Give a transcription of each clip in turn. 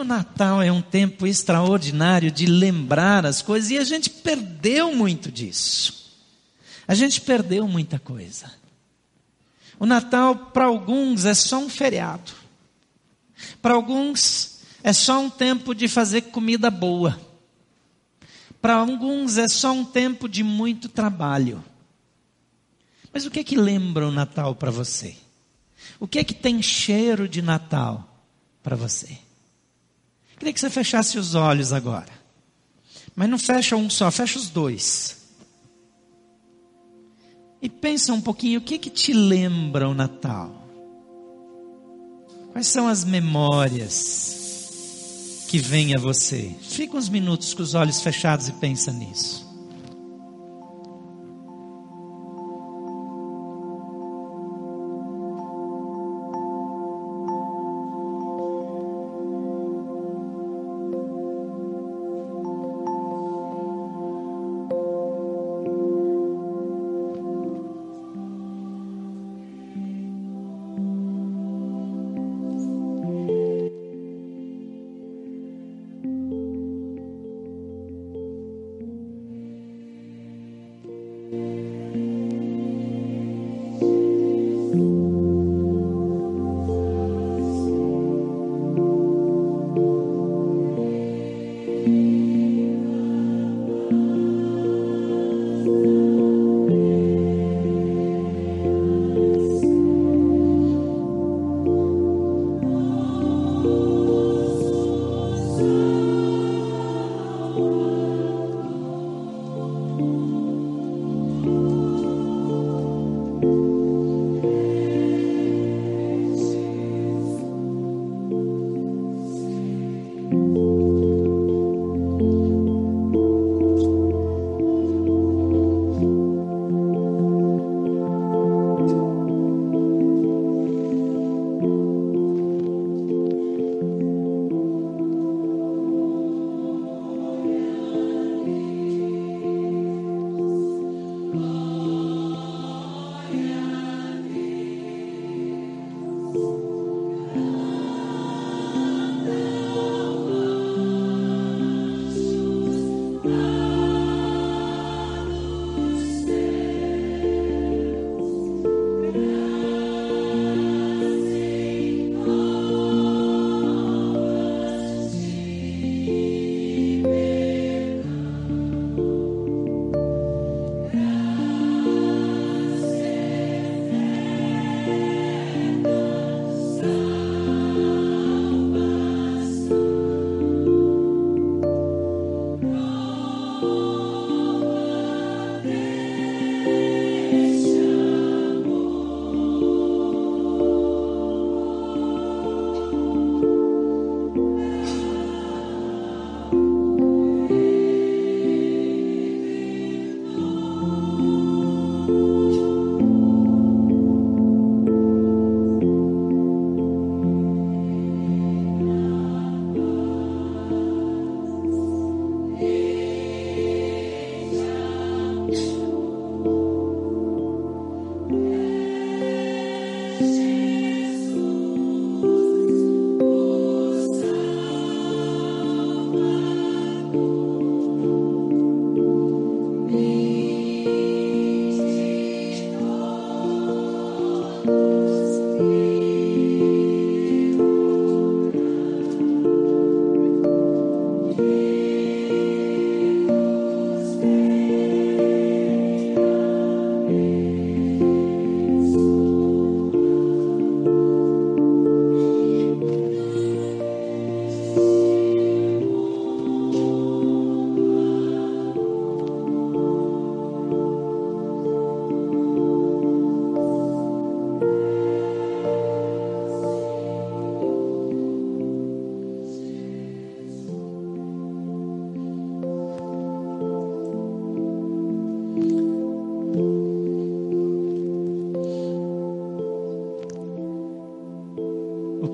O Natal é um tempo extraordinário de lembrar as coisas e a gente perdeu muito disso. A gente perdeu muita coisa. O Natal, para alguns, é só um feriado. Para alguns, é só um tempo de fazer comida boa. Para alguns, é só um tempo de muito trabalho. Mas o que é que lembra o Natal para você? O que é que tem cheiro de Natal para você? Queria que você fechasse os olhos agora. Mas não fecha um só, fecha os dois. E pensa um pouquinho, o que que te lembra o Natal? Quais são as memórias que vêm a você? Fica uns minutos com os olhos fechados e pensa nisso.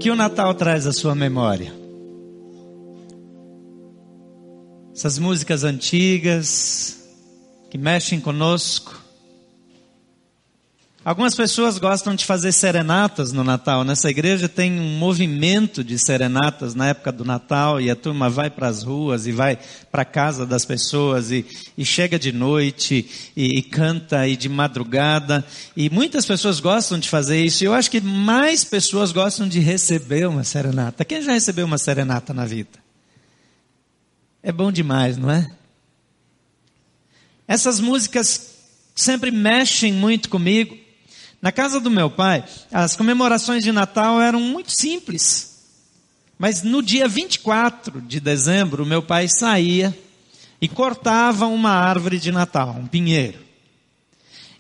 Que o Natal traz à sua memória? Essas músicas antigas que mexem conosco, Algumas pessoas gostam de fazer serenatas no Natal. Nessa igreja tem um movimento de serenatas na época do Natal e a turma vai para as ruas e vai para a casa das pessoas e, e chega de noite e, e, canta e de madrugada. E muitas pessoas gostam de fazer isso. E eu acho que mais pessoas gostam de receber uma serenata. Quem já recebeu uma serenata na vida? É bom demais, não é? Essas músicas sempre mexem muito comigo. Na casa do meu pai, as comemorações de Natal eram muito simples. Mas no dia 24 de dezembro, meu pai saía e cortava uma árvore de Natal, um pinheiro.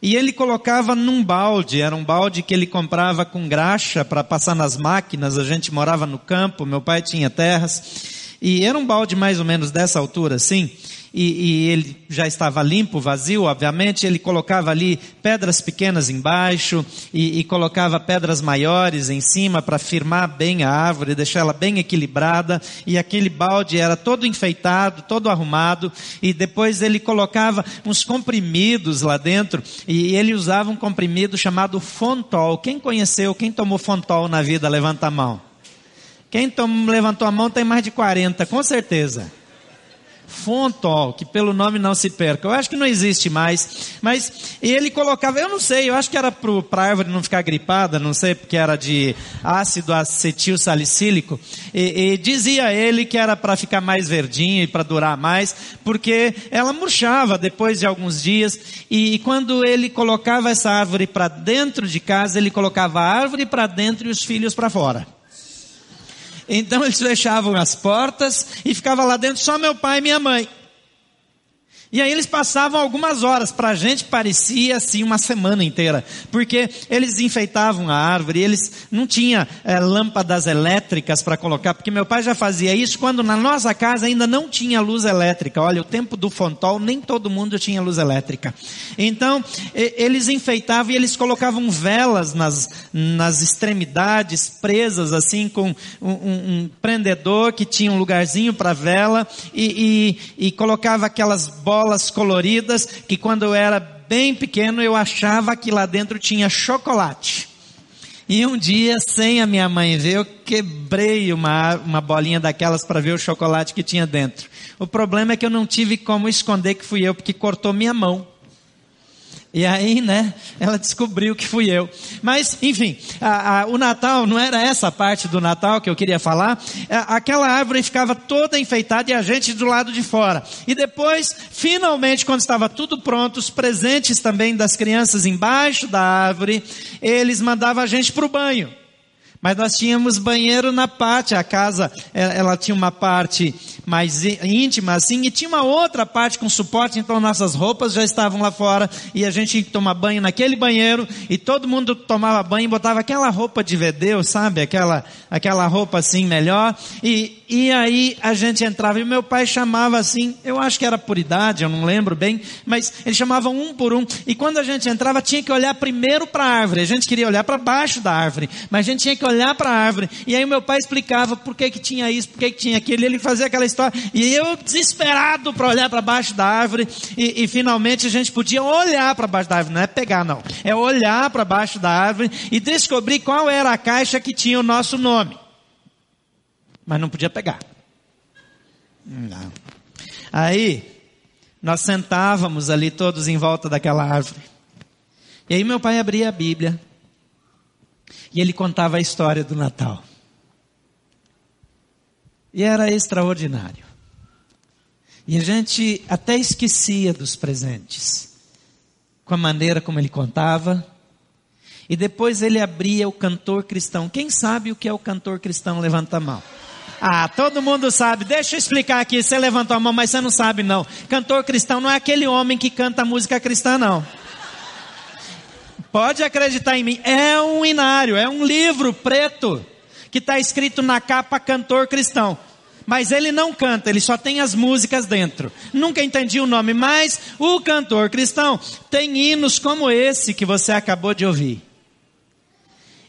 E ele colocava num balde, era um balde que ele comprava com graxa para passar nas máquinas, a gente morava no campo, meu pai tinha terras, e era um balde mais ou menos dessa altura assim, e, e, ele já estava limpo, vazio, obviamente, ele colocava ali pedras pequenas embaixo e, e colocava pedras maiores em cima para firmar bem a árvore, deixar ela bem equilibrada, e aquele balde era todo enfeitado, todo arrumado, e depois ele colocava uns comprimidos lá dentro, e ele usava um comprimido chamado Fontol. Quem conheceu, quem tomou Fontol na vida, levanta a mão. Quem tom, levantou a mão tem mais de 40, com certeza. Fontol, que pelo nome não se perca. Eu acho que não existe mais. Mas ele colocava, eu não sei, eu acho que era para a árvore não ficar gripada, não sei, porque era de ácido acetil salicílico. E, e dizia ele que era para ficar mais verdinho e para durar mais, porque ela murchava depois de alguns dias. E, e quando ele colocava essa árvore para dentro de casa, ele colocava a árvore para dentro e os filhos para fora. Então eles fechavam as portas e ficava lá dentro só meu pai e minha mãe. E aí eles passavam algumas horas, para a gente parecia assim uma semana inteira, porque eles enfeitavam a árvore, eles não tinham é, lâmpadas elétricas para colocar, porque meu pai já fazia isso quando na nossa casa ainda não tinha luz elétrica. Olha, o tempo do Fontol nem todo mundo tinha luz elétrica. Então e, eles enfeitavam e eles colocavam velas nas, nas extremidades, presas assim com um, um, um prendedor que tinha um lugarzinho para vela e, e, e colocava aquelas bolas bolas coloridas que quando eu era bem pequeno eu achava que lá dentro tinha chocolate. E um dia, sem a minha mãe ver, eu quebrei uma, uma bolinha daquelas para ver o chocolate que tinha dentro. O problema é que eu não tive como esconder que fui eu, porque cortou minha mão. E aí, né, ela descobriu que fui eu. Mas, enfim, a, a, o Natal não era essa parte do Natal que eu queria falar. A, é, aquela árvore ficava toda enfeitada e a gente do lado de fora. E depois, finalmente, quando estava tudo pronto, os presentes também das crianças embaixo da árvore, eles mandavam a gente para o banho. Mas nós tínhamos banheiro na parte, a casa, é, ela tinha uma parte mais íntima assim, e tinha uma outra parte com suporte, então nossas roupas já estavam lá fora, e a gente tinha que tomar banho naquele banheiro, e todo mundo tomava banho e botava aquela roupa de vedeu, sabe? Aquela, aquela roupa assim melhor, e, e aí a gente entrava, e meu pai chamava assim, eu acho que era por idade, eu não lembro bem, mas ele chamava um por um, e quando a gente entrava tinha que olhar primeiro para a árvore, a gente queria olhar para baixo da árvore, mas a gente tinha que olhar para a árvore, e aí meu pai explicava por que que tinha isso, por que que tinha aquilo, e ele fazia aquela história, história. E eu desesperado para olhar para baixo da árvore e, e, finalmente a gente podia olhar para baixo da árvore, não é pegar não, é olhar para baixo da árvore e descobrir qual era a caixa que tinha o nosso nome. Mas não podia pegar. Não. Aí nós sentávamos ali todos em volta daquela árvore. E aí meu pai abria a Bíblia e ele contava a história do Natal. E era extraordinário. E a gente até esquecia dos presentes, com a maneira como ele contava. E depois ele abria o cantor cristão. Quem sabe o que é o cantor cristão? Levanta a mão. Ah, todo mundo sabe. Deixa eu explicar aqui. Você levantou a mão, mas você não sabe não. Cantor cristão não é aquele homem que canta música cristã, não. Pode acreditar em mim. É um inário, é um livro preto que está escrito na capa cantor cristão. Mas ele não canta, ele só tem as músicas dentro. Nunca entendi o nome, mas o cantor cristão tem hinos como esse que você acabou de ouvir.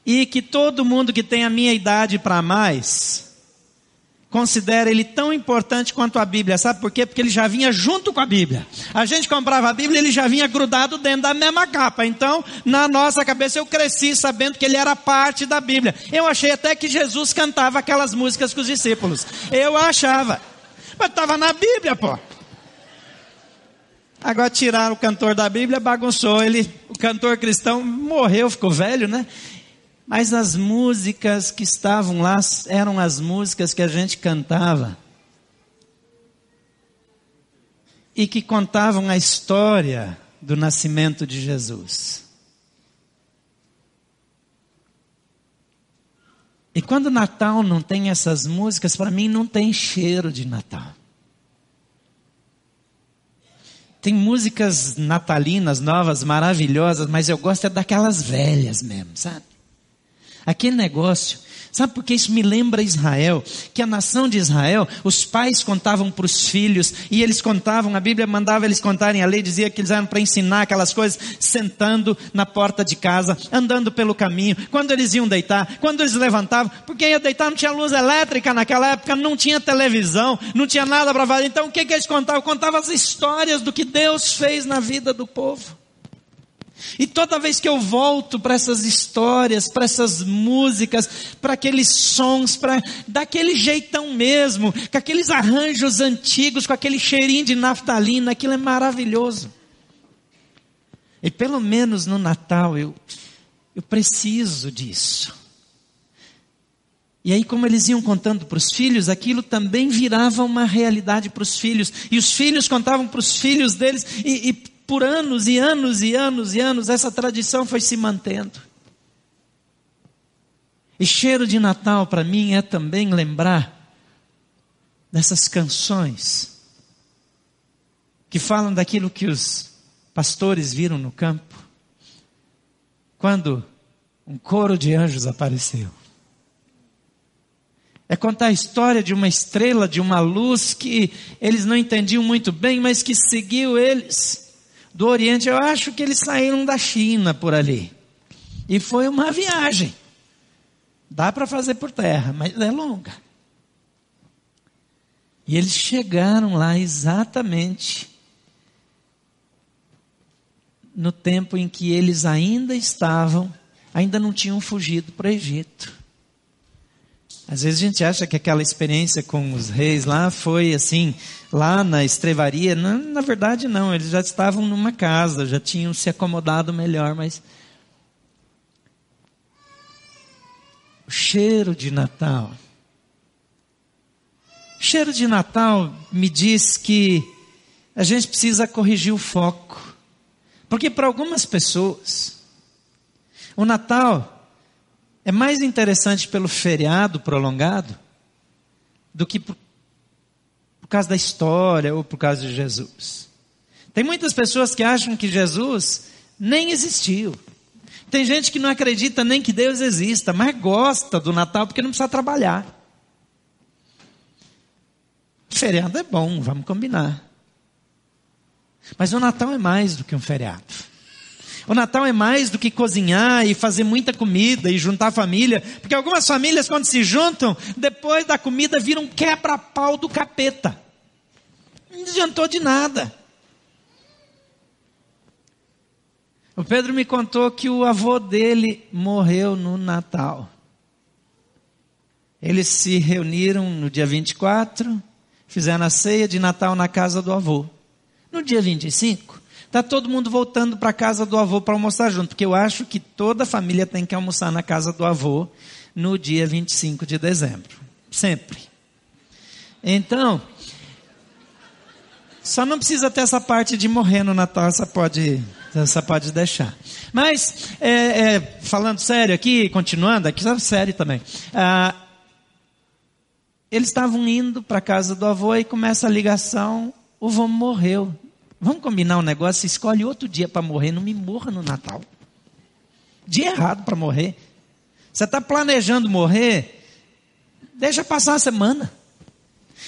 E que todo mundo que tem a minha idade para mais considera ele tão importante quanto a Bíblia. Sabe por quê? Porque ele já vinha junto com a Bíblia. A gente comprava a Bíblia, ele já vinha grudado dentro da mesma capa. Então, na nossa cabeça, eu cresci sabendo que ele era parte da Bíblia. Eu achei até que Jesus cantava aquelas músicas com os discípulos. Eu achava. Mas estava na Bíblia, pô. Agora tiraram o cantor da Bíblia, bagunçou. Ele, o cantor cristão morreu, ficou velho, né? Mas as músicas que estavam lá eram as músicas que a gente cantava. E que contavam a história do nascimento de Jesus. E quando Natal não tem essas músicas, para mim não tem cheiro de Natal. Tem músicas natalinas novas, maravilhosas, mas eu gosto é daquelas velhas mesmo, sabe? Aquele negócio. Sabe por que isso me lembra Israel? Que a nação de Israel, os pais contavam para os filhos, e eles contavam, a Bíblia mandava eles contarem, a lei dizia que eles eram para ensinar aquelas coisas, sentando na porta de casa, andando pelo caminho, quando eles iam deitar, quando eles levantavam, porque ia deitar não tinha luz elétrica naquela época, não tinha televisão, não tinha nada para fazer. Então o que, que eles contavam? Contavam as histórias do que Deus fez na vida do povo. E toda vez que eu volto para essas histórias, para essas músicas, para aqueles sons, para daquele jeitão mesmo, com aqueles arranjos antigos, com aquele cheirinho de naftalina, aquilo é maravilhoso. E pelo menos no Natal eu, eu preciso disso. E aí, como eles iam contando para os filhos, aquilo também virava uma realidade para os filhos. E os filhos contavam para os filhos deles, e, e por anos e anos e anos e anos, essa tradição foi se mantendo. E cheiro de Natal para mim é também lembrar dessas canções que falam daquilo que os pastores viram no campo, quando um coro de anjos apareceu. É contar a história de uma estrela, de uma luz que eles não entendiam muito bem, mas que seguiu eles do Oriente, eu acho que eles saíram da China por ali. E foi uma viagem. Dá para fazer por terra, mas é longa. E eles chegaram lá exatamente no tempo em que eles ainda estavam, ainda não tinham fugido para o Egito. Às vezes a gente acha que aquela experiência com os reis lá foi assim, lá na estrevaria. Não, na verdade, não. Eles já estavam numa casa, já tinham se acomodado melhor, mas. O cheiro de Natal. O cheiro de Natal me diz que a gente precisa corrigir o foco. Porque para algumas pessoas, o Natal é mais interessante pelo feriado prolongado do que por, por causa da história ou por causa de Jesus. Tem muitas pessoas que acham que Jesus nem existiu. Tem gente que não acredita nem que Deus exista, mas gosta do Natal porque não precisa trabalhar. Feriado é bom, vamos combinar. Mas o Natal é mais do que um feriado. O Natal é mais do que cozinhar e fazer muita comida e juntar a família, porque algumas famílias, quando se juntam, depois da comida viram quebra-pau do capeta. Não adiantou de nada. O Pedro me contou que o avô dele morreu no Natal. Eles se reuniram no dia 24, fizeram a ceia de Natal na casa do avô. No dia 25, Está todo mundo voltando para a casa do avô para almoçar junto, porque eu acho que toda família tem que almoçar na casa do avô no dia 25 de dezembro. Sempre. Então, só não precisa ter essa parte de morrer no Natal, essa pode, essa pode deixar. Mas, é, é, falando sério aqui, continuando, aqui sabe sério também. Ah, eles estavam indo para a casa do avô e começa a ligação, o avô morreu. Vamos combinar um negócio? Escolhe outro dia para morrer, não me morra no Natal. Dia errado para morrer. Você está planejando morrer? Deixa passar a semana.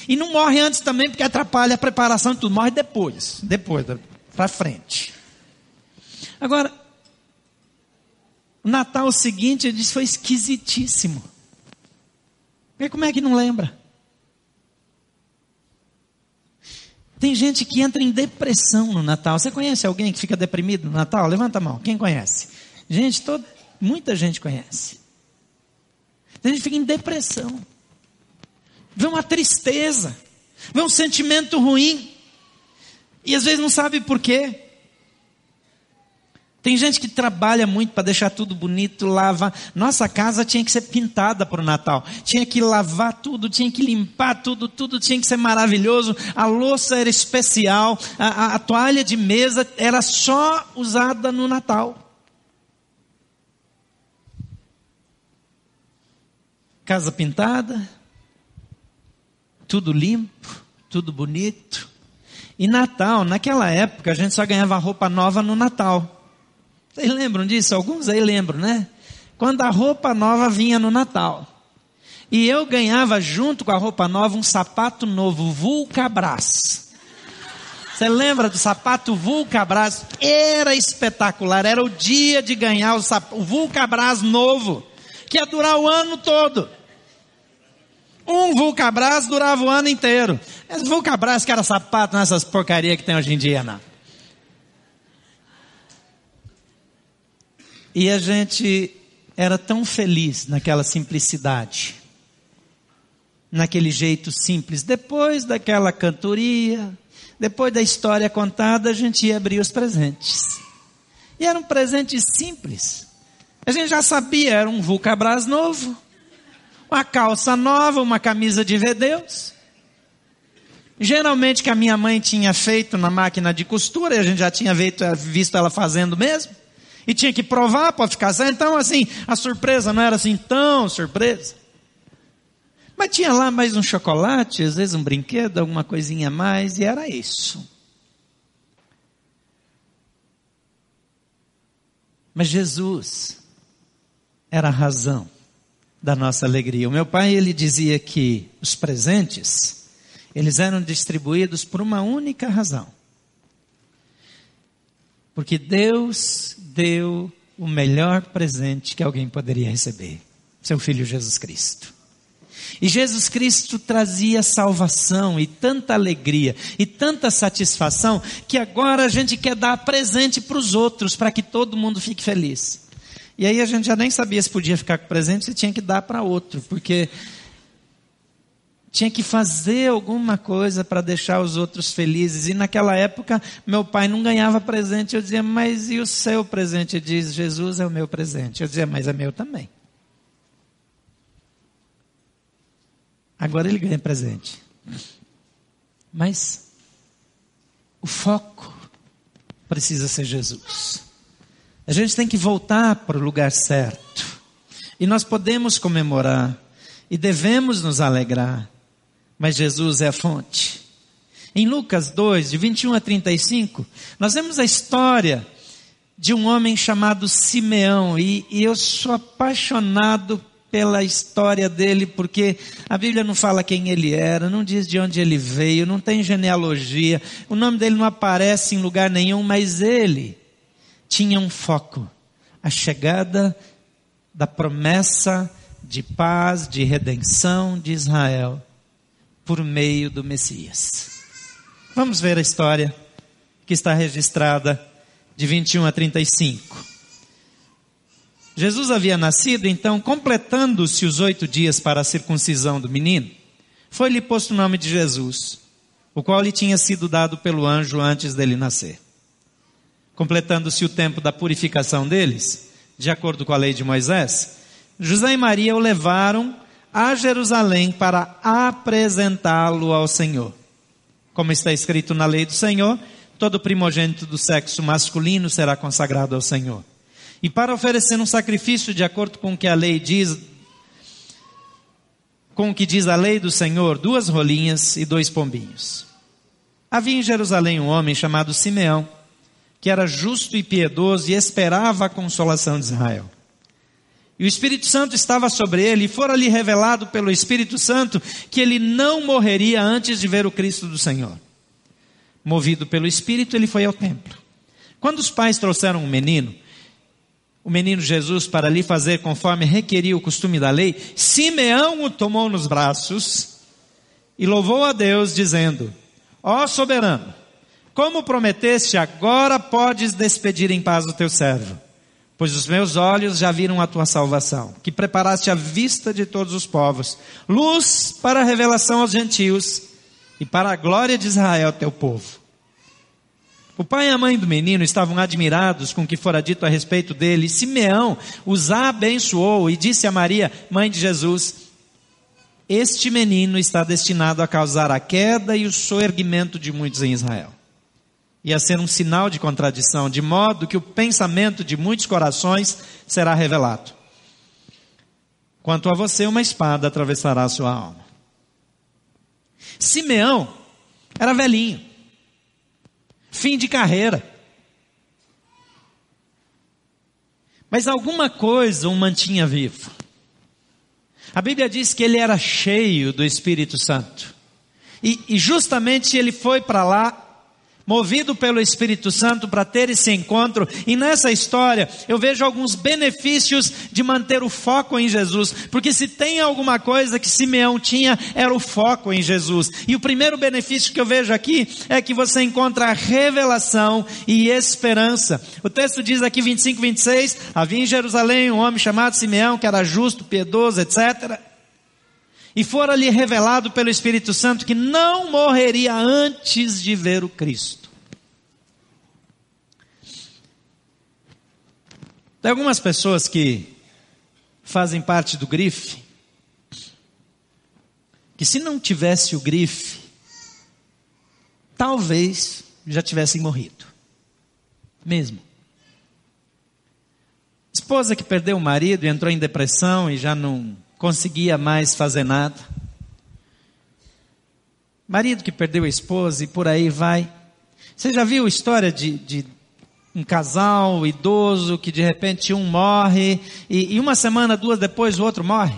E não morre antes também, porque atrapalha a preparação de tudo. Morre depois. Depois, para frente. Agora, o Natal seguinte, ele disse, foi esquisitíssimo. E como é que não lembra? Tem gente que entra em depressão no Natal. Você conhece alguém que fica deprimido no Natal? Levanta a mão. Quem conhece? Gente, todo, muita gente conhece. Tem gente que fica em depressão. Vê uma tristeza. Vê um sentimento ruim. E às vezes não sabe por quê. Tem gente que trabalha muito para deixar tudo bonito, lava. Nossa casa tinha que ser pintada para o Natal. Tinha que lavar tudo, tinha que limpar tudo, tudo tinha que ser maravilhoso. A louça era especial, a, a, a toalha de mesa era só usada no Natal. Casa pintada, tudo limpo, tudo bonito. E Natal, naquela época, a gente só ganhava roupa nova no Natal. Vocês lembram disso? Alguns aí lembram, né? Quando a roupa nova vinha no Natal. E eu ganhava junto com a roupa nova um sapato novo, Vulcabras. Você lembra do sapato Vulcabras? Era espetacular, era o dia de ganhar o, sapato, o Vulcabras novo, que ia durar o ano todo. Um Vulcabras durava o ano inteiro. Esse Vulcabras que era sapato nessas porcarias que tem hoje em dia, não. E a gente era tão feliz naquela simplicidade, naquele jeito simples. Depois daquela cantoria, depois da história contada, a gente ia abrir os presentes. E eram presentes simples. A gente já sabia, era um Vulcabras novo, uma calça nova, uma camisa de Vedeus. Geralmente que a minha mãe tinha feito na máquina de costura, e a gente já tinha visto ela fazendo mesmo. E tinha que provar para ficar certo. Então, assim, a surpresa não era assim tão surpresa. Mas tinha lá mais um chocolate, às vezes um brinquedo, alguma coisinha a mais, e era isso. Mas Jesus era a razão da nossa alegria. O meu pai, ele dizia que os presentes, eles eram distribuídos por uma única razão. Porque Deus deu o melhor presente que alguém poderia receber: seu filho Jesus Cristo. E Jesus Cristo trazia salvação e tanta alegria e tanta satisfação que agora a gente quer dar presente para os outros, para que todo mundo fique feliz. E aí a gente já nem sabia se podia ficar com presente, se tinha que dar para outro, porque tinha que fazer alguma coisa para deixar os outros felizes. E naquela época, meu pai não ganhava presente. Eu dizia, mas e o seu presente? Ele diz, Jesus é o meu presente. Eu dizia, mas é meu também. Agora ele ganha presente. Mas o foco precisa ser Jesus. A gente tem que voltar para o lugar certo. E nós podemos comemorar e devemos nos alegrar mas Jesus é a fonte. Em Lucas 2, de 21 a 35, nós vemos a história de um homem chamado Simeão, e, e eu sou apaixonado pela história dele, porque a Bíblia não fala quem ele era, não diz de onde ele veio, não tem genealogia, o nome dele não aparece em lugar nenhum, mas ele tinha um foco: a chegada da promessa de paz, de redenção de Israel por meio do Messias. Vamos ver a história que está registrada de 21 a 35. Jesus havia nascido, então, completando-se os oito dias para a circuncisão do menino, foi-lhe posto o nome de Jesus, o qual lhe tinha sido dado pelo anjo antes dele nascer. Completando-se o tempo da purificação deles, de acordo com a lei de Moisés, José e Maria o levaram a Jerusalém para apresentá-lo ao Senhor. Como está escrito na lei do Senhor, todo primogênito do sexo masculino será consagrado ao Senhor. E para oferecer um sacrifício de acordo com o que a lei diz, com o que diz a lei do Senhor, duas rolinhas e dois pombinhos. Havia em Jerusalém um homem chamado Simeão, que era justo e piedoso e esperava a consolação de Israel. E o Espírito Santo estava sobre ele, e fora-lhe revelado pelo Espírito Santo que ele não morreria antes de ver o Cristo do Senhor. Movido pelo Espírito, ele foi ao templo. Quando os pais trouxeram o um menino, o menino Jesus, para lhe fazer conforme requeria o costume da lei, Simeão o tomou nos braços e louvou a Deus, dizendo: Ó soberano, como prometeste, agora podes despedir em paz o teu servo, pois os meus olhos já viram a tua salvação, que preparaste à vista de todos os povos, luz para a revelação aos gentios e para a glória de Israel, teu povo. O pai e a mãe do menino estavam admirados com o que fora dito a respeito dele. Simeão os abençoou e disse a Maria, mãe de Jesus: Este menino está destinado a causar a queda e o soerguimento de muitos em Israel e a ser um sinal de contradição, de modo que o pensamento de muitos corações será revelado. Quanto a você, uma espada atravessará a sua alma. Simeão era velhinho, fim de carreira. Mas alguma coisa o mantinha vivo. A Bíblia diz que ele era cheio do Espírito Santo. E, e justamente ele foi para lá movido pelo Espírito Santo para ter esse encontro. E nessa história eu vejo alguns benefícios de manter o foco em Jesus, porque se tem alguma coisa que Simeão tinha era o foco em Jesus. E o primeiro benefício que eu vejo aqui é que você encontra revelação e esperança. O texto diz aqui 25, 26, havia em Jerusalém um homem chamado Simeão que era justo, piedoso, etc. E fora-lhe revelado pelo Espírito Santo que não morreria antes de ver o Cristo. Tem algumas pessoas que fazem parte do grife, que se não tivesse o grife, talvez já tivessem morrido. Mesmo. Esposa que perdeu o marido e entrou em depressão e já não conseguia mais fazer nada. Marido que perdeu a esposa e por aí vai. Você já viu a história de, de um casal idoso que de repente um morre e, e, uma semana, duas depois o outro morre?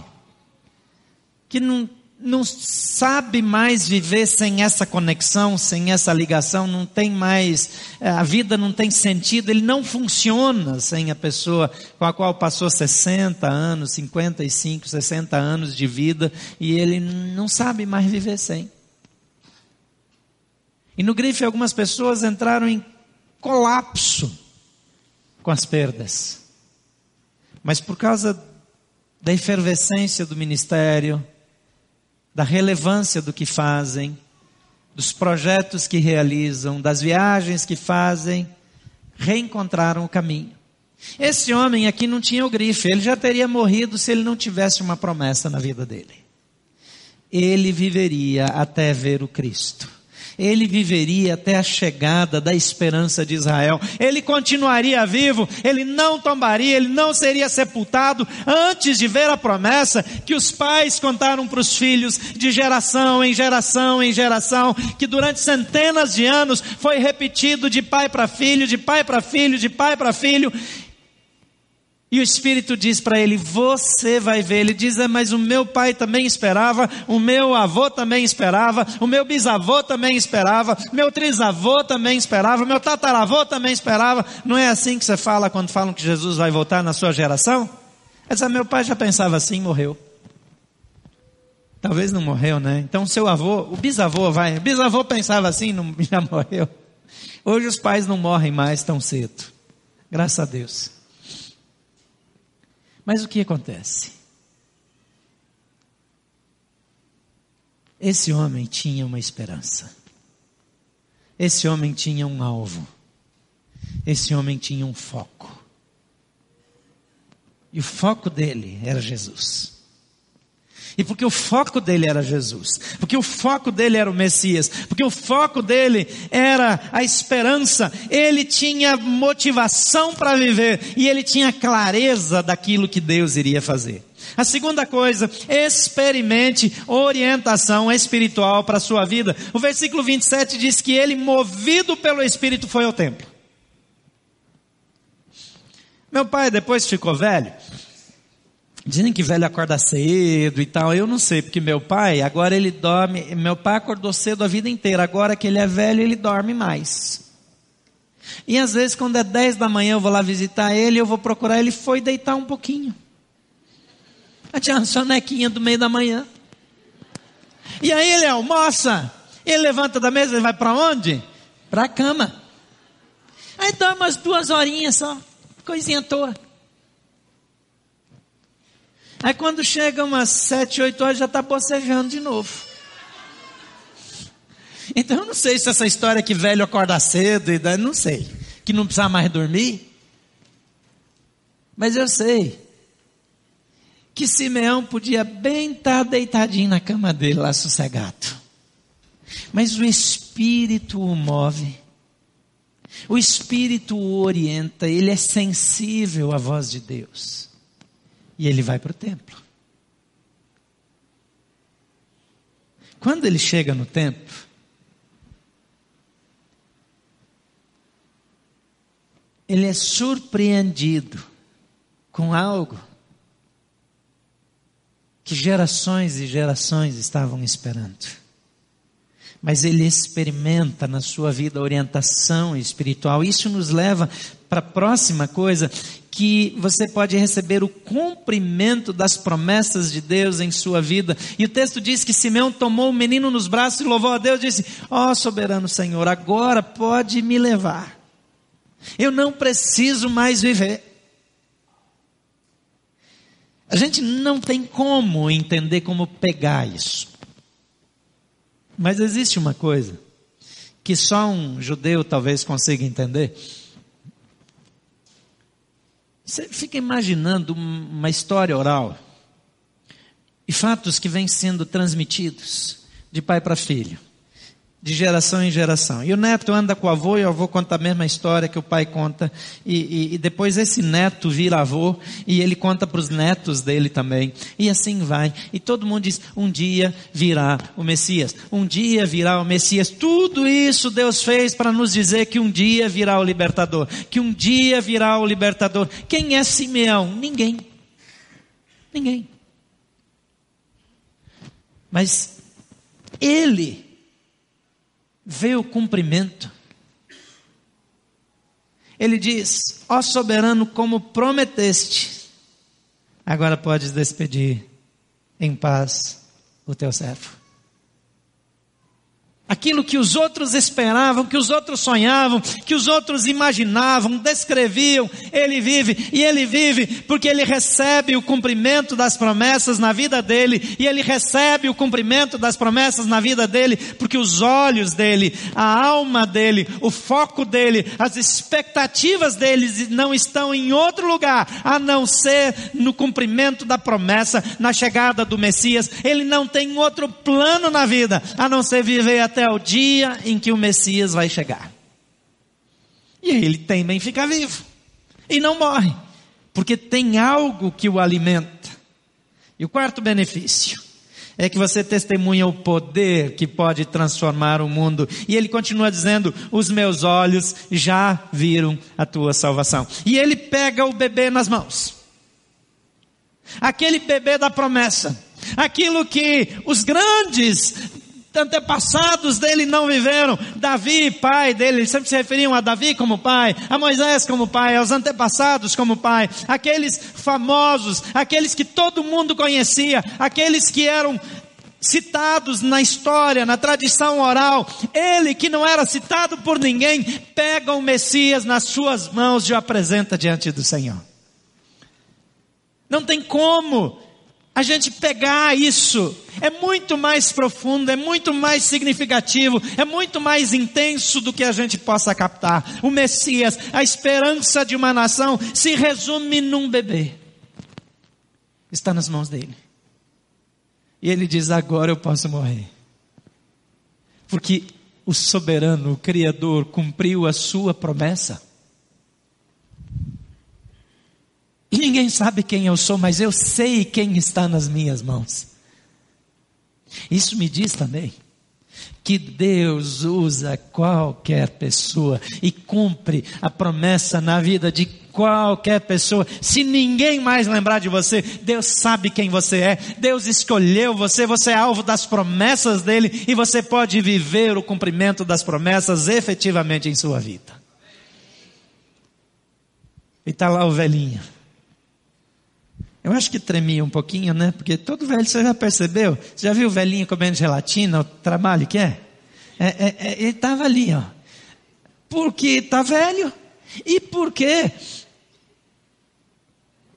Que não, não sabe mais viver sem essa conexão, sem essa ligação, não tem mais, eh, a vida não tem sentido, ele não funciona sem a pessoa com a qual passou 60 anos, 55, 60 anos de vida e ele não sabe mais viver sem. E no grife algumas pessoas entraram em colapso com as perdas. Mas por causa da efervescência do ministério, da relevância do que fazem, dos projetos que realizam, das viagens que fazem, reencontraram o caminho. Esse homem aqui não tinha o grife, ele já teria morrido se ele não tivesse uma promessa na vida dele. Ele viveria até ver o Cristo ele viveria até a chegada da esperança de Israel. Ele continuaria vivo, ele não tombaria, ele não seria sepultado antes de ver a promessa que os pais contaram para os filhos de geração em geração em geração, que durante centenas de anos foi repetido de pai para filho, de pai para filho, de pai para filho, e o Espírito diz para ele: Você vai ver. Ele diz: é, Mas o meu pai também esperava, o meu avô também esperava, o meu bisavô também esperava, meu trisavô também esperava, meu tataravô também esperava. Não é assim que você fala quando falam que Jesus vai voltar na sua geração? Essa meu pai já pensava assim, morreu. Talvez não morreu, né? Então seu avô, o bisavô vai, o bisavô pensava assim, não, já morreu. Hoje os pais não morrem mais tão cedo. Graças a Deus. Mas o que acontece? Esse homem tinha uma esperança. Esse homem tinha um alvo. Esse homem tinha um foco. E o foco dele era Jesus. E porque o foco dele era Jesus, porque o foco dele era o Messias, porque o foco dele era a esperança, ele tinha motivação para viver e ele tinha clareza daquilo que Deus iria fazer. A segunda coisa, experimente orientação espiritual para a sua vida. O versículo 27 diz que ele, movido pelo Espírito, foi ao templo. Meu pai depois ficou velho Dizem que velho acorda cedo e tal. Eu não sei, porque meu pai, agora ele dorme. Meu pai acordou cedo a vida inteira. Agora que ele é velho, ele dorme mais. E às vezes, quando é 10 da manhã, eu vou lá visitar ele, eu vou procurar ele, foi deitar um pouquinho. Tinha uma sonequinha do meio da manhã. E aí ele almoça. Ele levanta da mesa, ele vai para onde? Para a cama. Aí dá umas duas horinhas só, coisinha à toa. Aí quando chega umas sete, oito horas, já está bocejando de novo. Então eu não sei se essa história que velho acorda cedo, e não sei, que não precisa mais dormir. Mas eu sei que Simeão podia bem estar deitadinho na cama dele lá sossegado. Mas o Espírito o move. O Espírito o orienta, ele é sensível à voz de Deus. E ele vai para o templo. Quando ele chega no templo, ele é surpreendido com algo que gerações e gerações estavam esperando mas ele experimenta na sua vida orientação espiritual. Isso nos leva para a próxima coisa, que você pode receber o cumprimento das promessas de Deus em sua vida. E o texto diz que Simeão tomou o menino nos braços e louvou a Deus disse: Ó oh, soberano Senhor, agora pode me levar. Eu não preciso mais viver. A gente não tem como entender como pegar isso. Mas existe uma coisa que só um judeu talvez consiga entender. Você fica imaginando uma história oral e fatos que vêm sendo transmitidos de pai para filho de geração em geração. E o neto anda com o avô e o avô conta a mesma história que o pai conta. E, e, e depois esse neto vira avô e ele conta para os netos dele também. E assim vai. E todo mundo diz: um dia virá o Messias. Um dia virá o Messias. Tudo isso Deus fez para nos dizer que um dia virá o libertador. Que um dia virá o libertador. Quem é Simeão? Ninguém. Ninguém. Mas ele vê o cumprimento. Ele diz: Ó soberano, como prometeste, agora podes despedir em paz o teu servo. Aquilo que os outros esperavam, que os outros sonhavam, que os outros imaginavam, descreviam, ele vive. E ele vive porque ele recebe o cumprimento das promessas na vida dele. E ele recebe o cumprimento das promessas na vida dele porque os olhos dele, a alma dele, o foco dele, as expectativas dele não estão em outro lugar a não ser no cumprimento da promessa, na chegada do Messias. Ele não tem outro plano na vida a não ser viver até até o dia em que o Messias vai chegar. E ele também fica vivo. E não morre. Porque tem algo que o alimenta. E o quarto benefício é que você testemunha o poder que pode transformar o mundo. E ele continua dizendo: Os meus olhos já viram a tua salvação. E ele pega o bebê nas mãos. Aquele bebê da promessa. Aquilo que os grandes antepassados dele não viveram. Davi, pai dele, sempre se referiam a Davi como pai, a Moisés como pai, aos antepassados como pai, aqueles famosos, aqueles que todo mundo conhecia, aqueles que eram citados na história, na tradição oral. Ele, que não era citado por ninguém, pega o Messias nas suas mãos e o apresenta diante do Senhor. Não tem como a gente pegar isso, é muito mais profundo, é muito mais significativo, é muito mais intenso do que a gente possa captar. O Messias, a esperança de uma nação, se resume num bebê. Está nas mãos dele. E ele diz: agora eu posso morrer. Porque o soberano, o Criador, cumpriu a sua promessa. E ninguém sabe quem eu sou, mas eu sei quem está nas minhas mãos. Isso me diz também que Deus usa qualquer pessoa e cumpre a promessa na vida de qualquer pessoa. Se ninguém mais lembrar de você, Deus sabe quem você é. Deus escolheu você, você é alvo das promessas dele e você pode viver o cumprimento das promessas efetivamente em sua vida. E está lá o velhinho eu acho que tremia um pouquinho, né? Porque todo velho, você já percebeu? Você já viu o velhinho comendo gelatina, o trabalho que é? É, é, é, ele estava ali, ó. Porque está velho e porque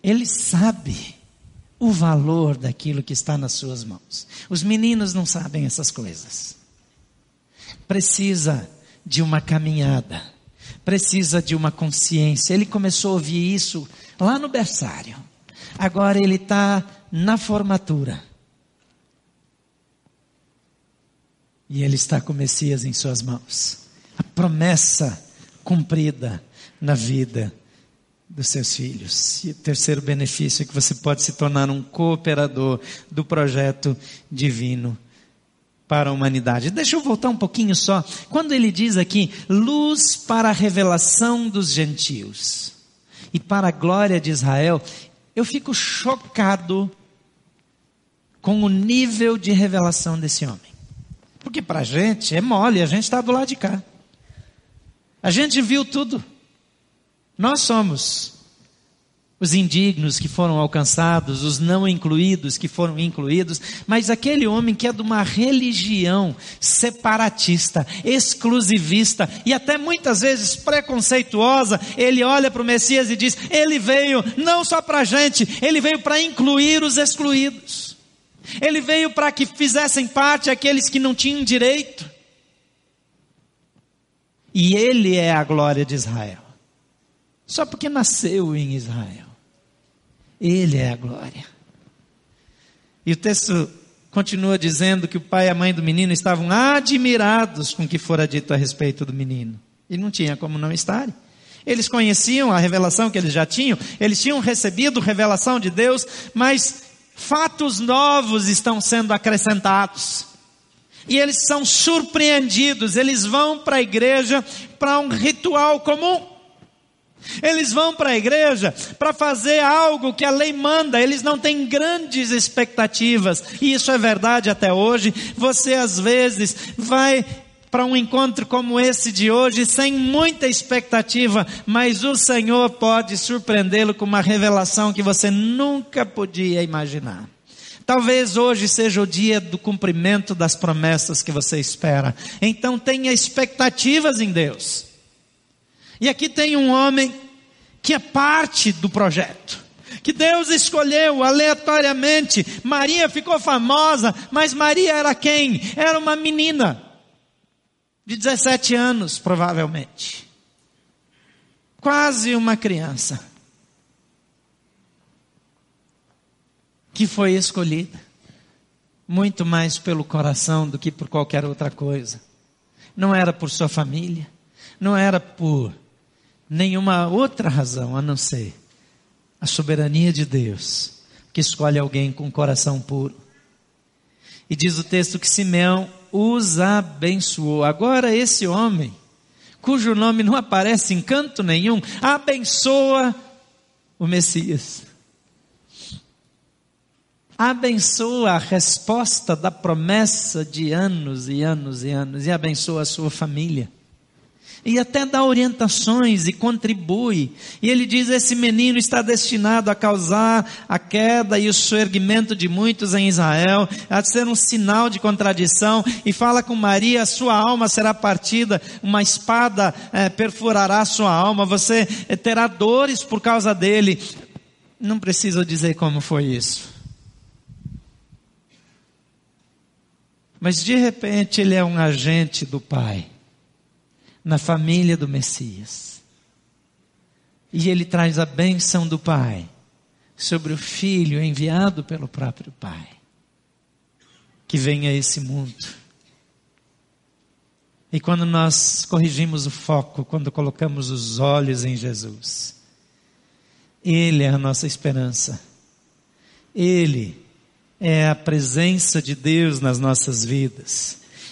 ele sabe o valor daquilo que está nas suas mãos. Os meninos não sabem essas coisas. Precisa de uma caminhada, precisa de uma consciência. Ele começou a ouvir isso lá no berçário. Agora ele está na formatura. E ele está com o Messias em suas mãos. A promessa cumprida na vida dos seus filhos. E o terceiro benefício é que você pode se tornar um cooperador do projeto divino para a humanidade. Deixa eu voltar um pouquinho só. Quando ele diz aqui, luz para a revelação dos gentios e para a glória de Israel, eu fico chocado com o nível de revelação desse homem. Porque para a gente é mole, a gente está do lado de cá. A gente viu tudo. Nós somos os indignos que foram alcançados, os não incluídos que foram incluídos, mas aquele homem que é de uma religião separatista, exclusivista e até muitas vezes preconceituosa, ele olha para o Messias e diz: ele veio não só para a gente, ele veio para incluir os excluídos. Ele veio para que fizessem parte aqueles que não tinham direito. E ele é a glória de Israel. Só porque nasceu em Israel. Ele é a glória. E o texto continua dizendo que o pai e a mãe do menino estavam admirados com o que fora dito a respeito do menino. E não tinha como não estarem. Eles conheciam a revelação que eles já tinham, eles tinham recebido revelação de Deus, mas fatos novos estão sendo acrescentados. E eles são surpreendidos, eles vão para a igreja para um ritual comum. Eles vão para a igreja para fazer algo que a lei manda, eles não têm grandes expectativas, e isso é verdade até hoje. Você às vezes vai para um encontro como esse de hoje sem muita expectativa, mas o Senhor pode surpreendê-lo com uma revelação que você nunca podia imaginar. Talvez hoje seja o dia do cumprimento das promessas que você espera. Então tenha expectativas em Deus. E aqui tem um homem que é parte do projeto. Que Deus escolheu aleatoriamente. Maria ficou famosa, mas Maria era quem? Era uma menina de 17 anos, provavelmente. Quase uma criança. Que foi escolhida. Muito mais pelo coração do que por qualquer outra coisa. Não era por sua família. Não era por nenhuma outra razão a não ser a soberania de Deus, que escolhe alguém com coração puro. E diz o texto que Simeão os abençoou. Agora, esse homem, cujo nome não aparece em canto nenhum, abençoa o Messias. Abençoa a resposta da promessa de anos e anos e anos, e abençoa a sua família e até dá orientações e contribui. E ele diz: esse menino está destinado a causar a queda e o soerguimento de muitos em Israel, a ser um sinal de contradição. E fala com Maria: sua alma será partida, uma espada é, perfurará sua alma, você é, terá dores por causa dele. Não preciso dizer como foi isso. Mas de repente ele é um agente do Pai na família do Messias. E ele traz a bênção do Pai sobre o Filho enviado pelo próprio Pai, que vem a esse mundo. E quando nós corrigimos o foco, quando colocamos os olhos em Jesus, Ele é a nossa esperança. Ele é a presença de Deus nas nossas vidas.